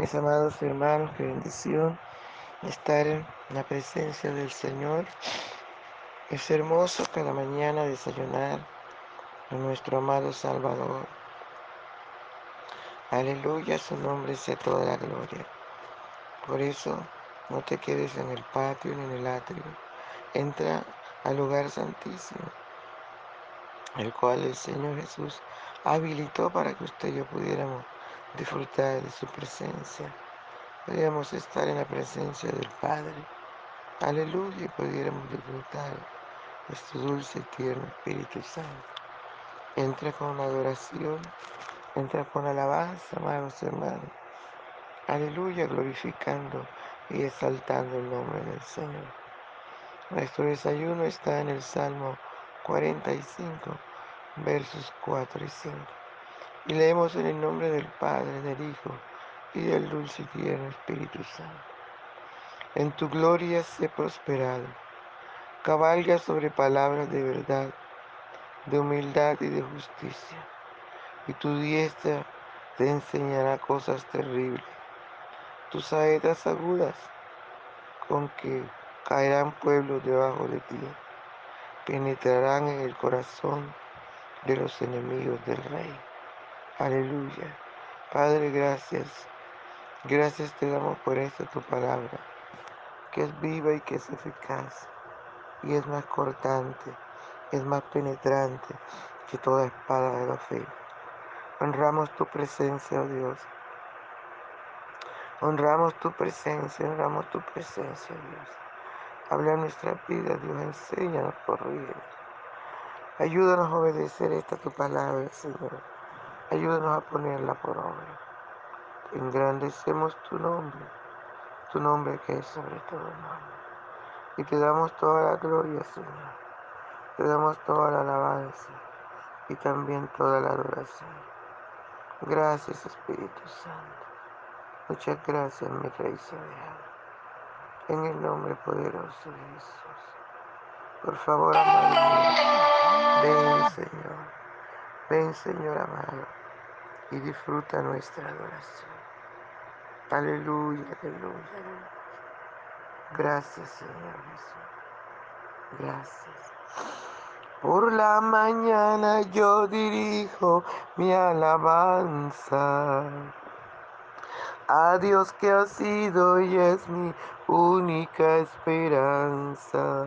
Mis amados hermanos, qué bendición estar en la presencia del Señor. Es hermoso cada mañana desayunar en nuestro amado Salvador. Aleluya, su nombre sea toda la gloria. Por eso no te quedes en el patio ni en el atrio. Entra al lugar santísimo, el cual el Señor Jesús habilitó para que usted y yo pudiéramos disfrutar de su presencia. Pudiéramos estar en la presencia del Padre. Aleluya, y pudiéramos disfrutar de su dulce y tierno Espíritu Santo. Entra con la adoración, entra con alabanza, amados hermanos. Aleluya, glorificando y exaltando el nombre del Señor. Nuestro desayuno está en el Salmo 45, versos 4 y 5. Y leemos en el nombre del Padre, del Hijo y del dulce y tierno Espíritu Santo. En tu gloria sé prosperado. Cabalga sobre palabras de verdad, de humildad y de justicia. Y tu diestra te enseñará cosas terribles. Tus saetas agudas con que caerán pueblos debajo de ti, penetrarán en el corazón de los enemigos del rey. Aleluya. Padre, gracias. Gracias te damos por esta tu palabra, que es viva y que es eficaz, y es más cortante, es más penetrante que toda espada de la fe. Honramos tu presencia, oh Dios. Honramos tu presencia, honramos tu presencia, Dios. Habla nuestra vida, Dios, enséñanos, corrige. Ayúdanos a obedecer esta tu palabra, Señor. Ayúdanos a ponerla por obra. Engrandecemos tu nombre, tu nombre que es sobre todo nombre. Y te damos toda la gloria, Señor. Te damos toda la alabanza y también toda la adoración. Gracias, Espíritu Santo. Muchas gracias, mi Rey Soberano. En el nombre poderoso de Jesús. Por favor, amado ven, Señor. Ven, Señor amado, y disfruta nuestra adoración. Aleluya, aleluya. Gracias, Señor Jesús. Gracias. Por la mañana yo dirijo mi alabanza a Dios que ha sido y es mi única esperanza.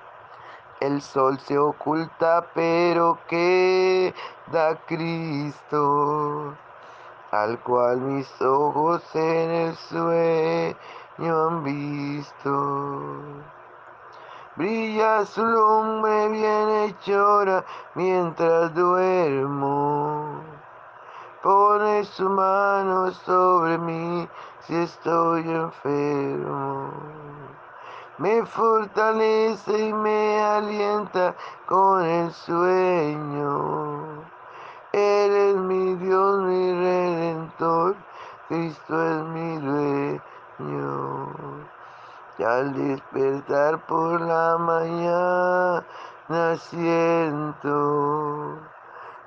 El sol se oculta, pero queda Cristo, al cual mis ojos en el sueño han visto. Brilla su lumbre bienhechora mientras duermo. Pone su mano sobre mí si estoy enfermo. Me fortalece y me alienta con el sueño. Él es mi Dios, mi redentor. Cristo es mi dueño. Y al despertar por la mañana siento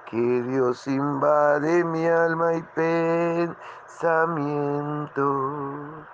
que Dios invade mi alma y pensamiento.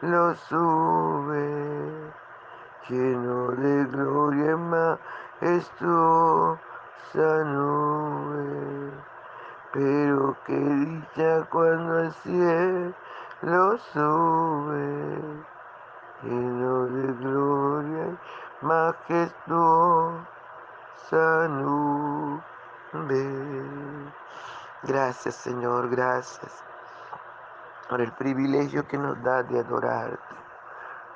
sube, lleno de gloria majestuosa nube. Pero qué dicha cuando al cielo sube, lleno de gloria y majestuosa nube. Gracias Señor, gracias por el privilegio que nos da de adorarte.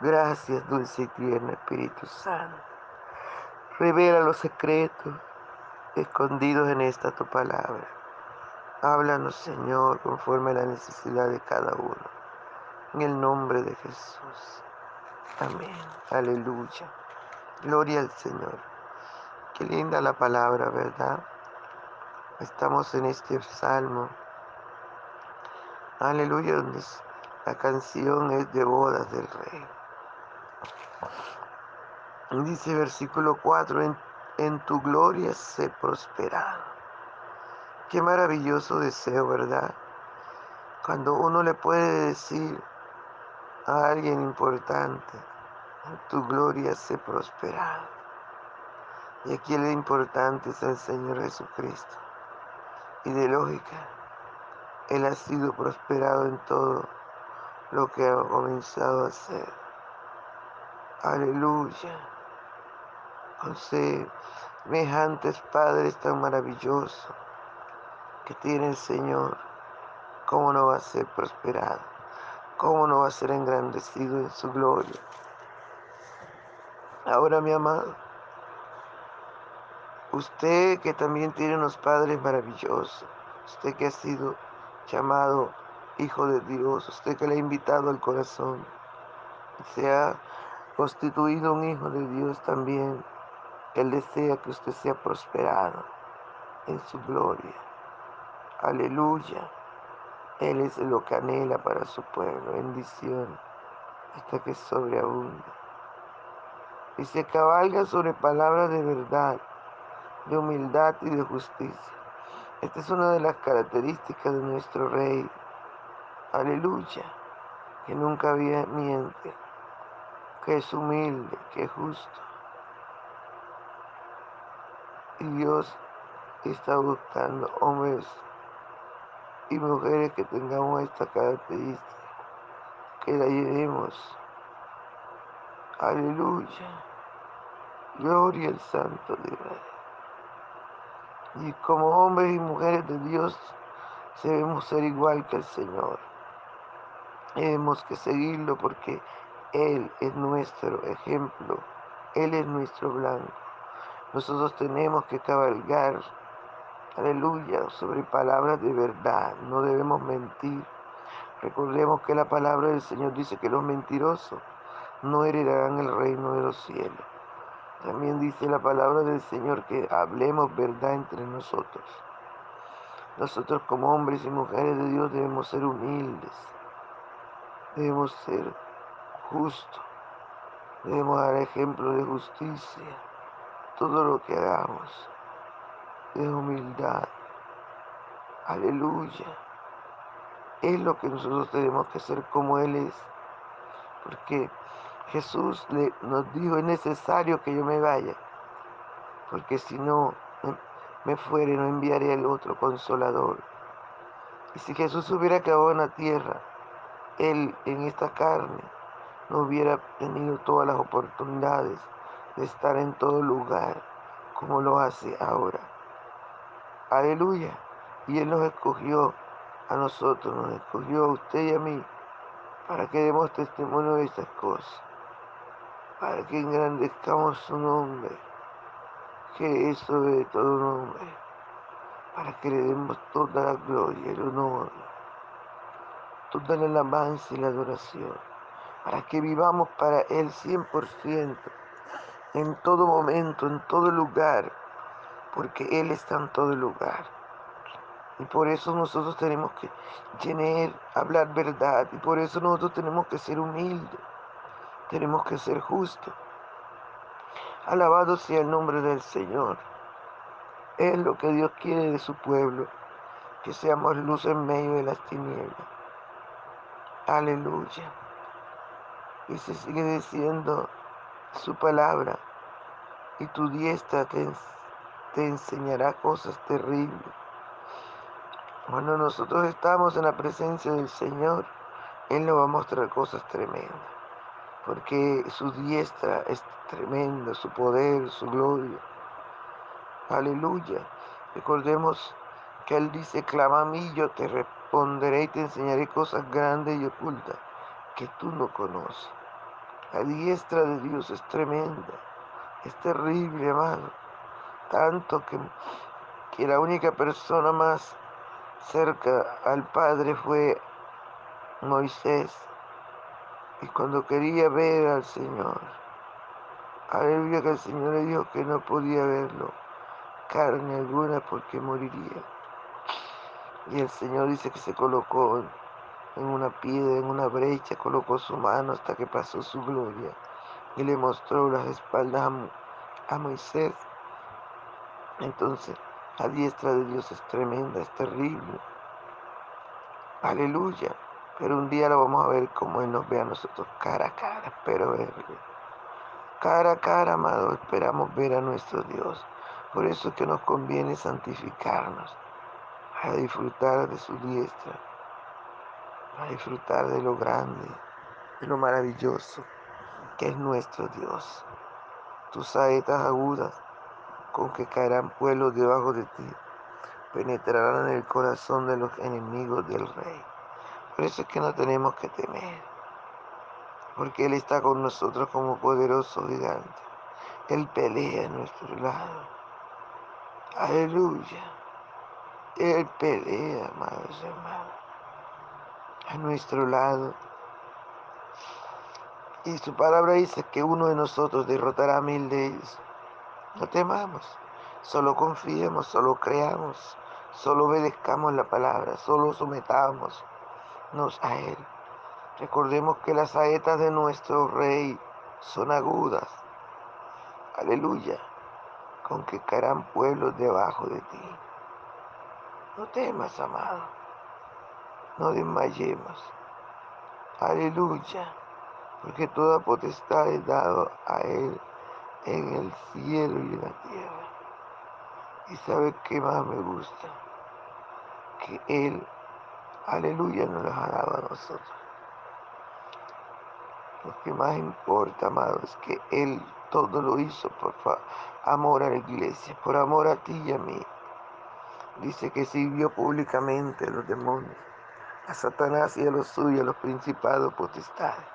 Gracias, dulce y tierno Espíritu Santo. Revela los secretos escondidos en esta tu palabra. Háblanos, Señor, conforme a la necesidad de cada uno. En el nombre de Jesús. Amén. Aleluya. Gloria al Señor. Qué linda la palabra, ¿verdad? Estamos en este salmo. Aleluya, donde la canción es de bodas del rey. Dice versículo 4, en, en tu gloria sé prosperado. Qué maravilloso deseo, ¿verdad? Cuando uno le puede decir a alguien importante, tu gloria se prosperado. Y aquí el importante es el Señor Jesucristo. Y de lógica, Él ha sido prosperado en todo lo que ha comenzado a hacer. Aleluya. Con semejantes padres tan maravillosos que tiene el Señor, ¿cómo no va a ser prosperado? ¿Cómo no va a ser engrandecido en su gloria? Ahora, mi amado, usted que también tiene unos padres maravillosos, usted que ha sido llamado Hijo de Dios, usted que le ha invitado al corazón, se ha constituido un Hijo de Dios también, Él desea que usted sea prosperado en su gloria. Aleluya. Él es lo que anhela para su pueblo. Bendición hasta que sobreabunda. Y se cabalga sobre palabras de verdad, de humildad y de justicia. Esta es una de las características de nuestro Rey. Aleluya. Que nunca miente, que es humilde, que es justo. Y Dios está buscando hombres y mujeres que tengamos esta característica, que la llevemos. Aleluya. Gloria al Santo de Dios. Y como hombres y mujeres de Dios, debemos ser igual que el Señor. Tenemos que seguirlo porque Él es nuestro ejemplo. Él es nuestro blanco. Nosotros tenemos que cabalgar aleluya, sobre palabras de verdad. No debemos mentir. Recordemos que la palabra del Señor dice que los mentirosos no heredarán el reino de los cielos. También dice la palabra del Señor que hablemos verdad entre nosotros. Nosotros como hombres y mujeres de Dios debemos ser humildes, debemos ser justos, debemos dar ejemplo de justicia. Todo lo que hagamos de humildad. Aleluya. Es lo que nosotros tenemos que ser como Él es. Porque Jesús le, nos dijo, es necesario que yo me vaya, porque si no me, fuere, no enviaré el otro consolador. Y si Jesús hubiera quedado en la tierra, Él en esta carne no hubiera tenido todas las oportunidades de estar en todo lugar como lo hace ahora. Aleluya. Y Él nos escogió a nosotros, nos escogió a usted y a mí para que demos testimonio de estas cosas, para que engrandezcamos su nombre, que es sobre todo nombre, para que le demos toda la gloria, el honor, toda la alabanza y la adoración, para que vivamos para Él 100%, en todo momento, en todo lugar, porque Él está en todo lugar. Y por eso nosotros tenemos que tener, hablar verdad. Y por eso nosotros tenemos que ser humildes. Tenemos que ser justos. Alabado sea el nombre del Señor. Es lo que Dios quiere de su pueblo. Que seamos luz en medio de las tinieblas. Aleluya. Y se sigue diciendo su palabra. Y tu diestra te, te enseñará cosas terribles cuando nosotros estamos en la presencia del Señor, Él nos va a mostrar cosas tremendas, porque su diestra es tremenda, su poder, su gloria. Aleluya. Recordemos que Él dice, clama a mí, yo te responderé y te enseñaré cosas grandes y ocultas que tú no conoces. La diestra de Dios es tremenda, es terrible, amado. Tanto que, que la única persona más cerca al Padre fue Moisés. Y cuando quería ver al Señor, aleluya que el Señor le dijo que no podía verlo, carne alguna, porque moriría. Y el Señor dice que se colocó en una piedra, en una brecha, colocó su mano hasta que pasó su gloria y le mostró las espaldas a, a Moisés. Entonces, la diestra de Dios es tremenda, es terrible. Aleluya. Pero un día lo vamos a ver como Él nos ve a nosotros cara a cara. Espero verle. Cara a cara, amado, esperamos ver a nuestro Dios. Por eso es que nos conviene santificarnos, a disfrutar de su diestra, a disfrutar de lo grande, de lo maravilloso que es nuestro Dios. Tus saetas agudas con que caerán pueblos debajo de ti penetrarán en el corazón de los enemigos del rey. Por eso es que no tenemos que temer, porque Él está con nosotros como poderoso gigante. Él pelea a nuestro lado. Aleluya. Él pelea, amados hermanos, a nuestro lado. Y su palabra dice que uno de nosotros derrotará a mil de ellos. No temamos, solo confiemos, solo creamos, solo obedezcamos la palabra, solo sometamos a Él. Recordemos que las saetas de nuestro Rey son agudas. Aleluya. Con que caerán pueblos debajo de ti. No temas, amado. No desmayemos. Aleluya. Porque toda potestad es dado a Él en el cielo y en la tierra. Y sabe qué más me gusta. Que Él Aleluya nos los ha dado a nosotros. Lo que más importa, amado, es que Él todo lo hizo por amor a la iglesia, por amor a ti y a mí. Dice que sirvió públicamente a los demonios, a Satanás y a los suyos, a los principados potestades,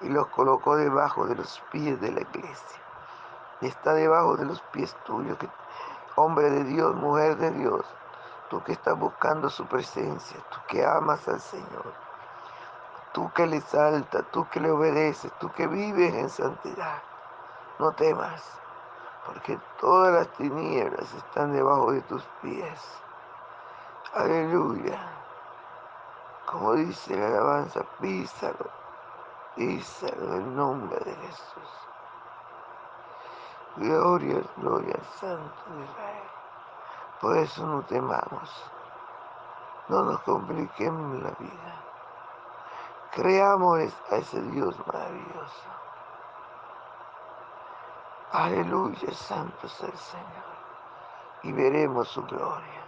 y los colocó debajo de los pies de la iglesia. Y está debajo de los pies tuyos, hombre de Dios, mujer de Dios, tú que estás buscando su presencia, tú que amas al Señor, tú que le saltas, tú que le obedeces, tú que vives en santidad, no temas, porque todas las tinieblas están debajo de tus pies. Aleluya. Como dice la alabanza, písalo, písalo en nombre de Jesús. Gloria, gloria al Santo de Israel. Por eso no temamos. No nos compliquemos la vida. Creamos a ese Dios maravilloso. Aleluya, santo es el Señor. Y veremos su gloria.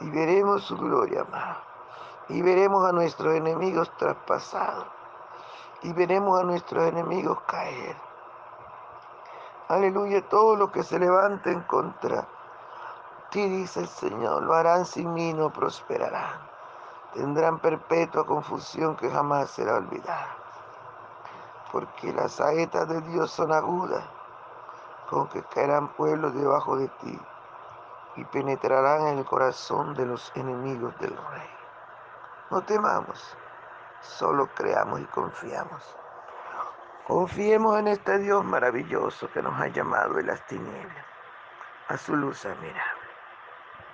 Y veremos su gloria, amado. Y veremos a nuestros enemigos traspasados. Y veremos a nuestros enemigos caer. Aleluya, todo lo que se levante en contra ti, dice el Señor, lo harán sin mí, no prosperarán. Tendrán perpetua confusión que jamás será olvidada. Porque las saetas de Dios son agudas, con que caerán pueblos debajo de ti y penetrarán en el corazón de los enemigos del rey. No temamos, solo creamos y confiamos. Confiemos en este Dios maravilloso que nos ha llamado de las tinieblas a su luz admirable.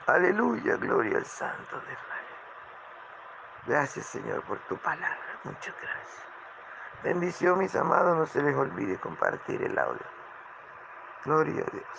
Aleluya, gloria al Santo de Israel. Gracias Señor por tu palabra. Muchas gracias. Bendición mis amados, no se les olvide compartir el audio. Gloria a Dios.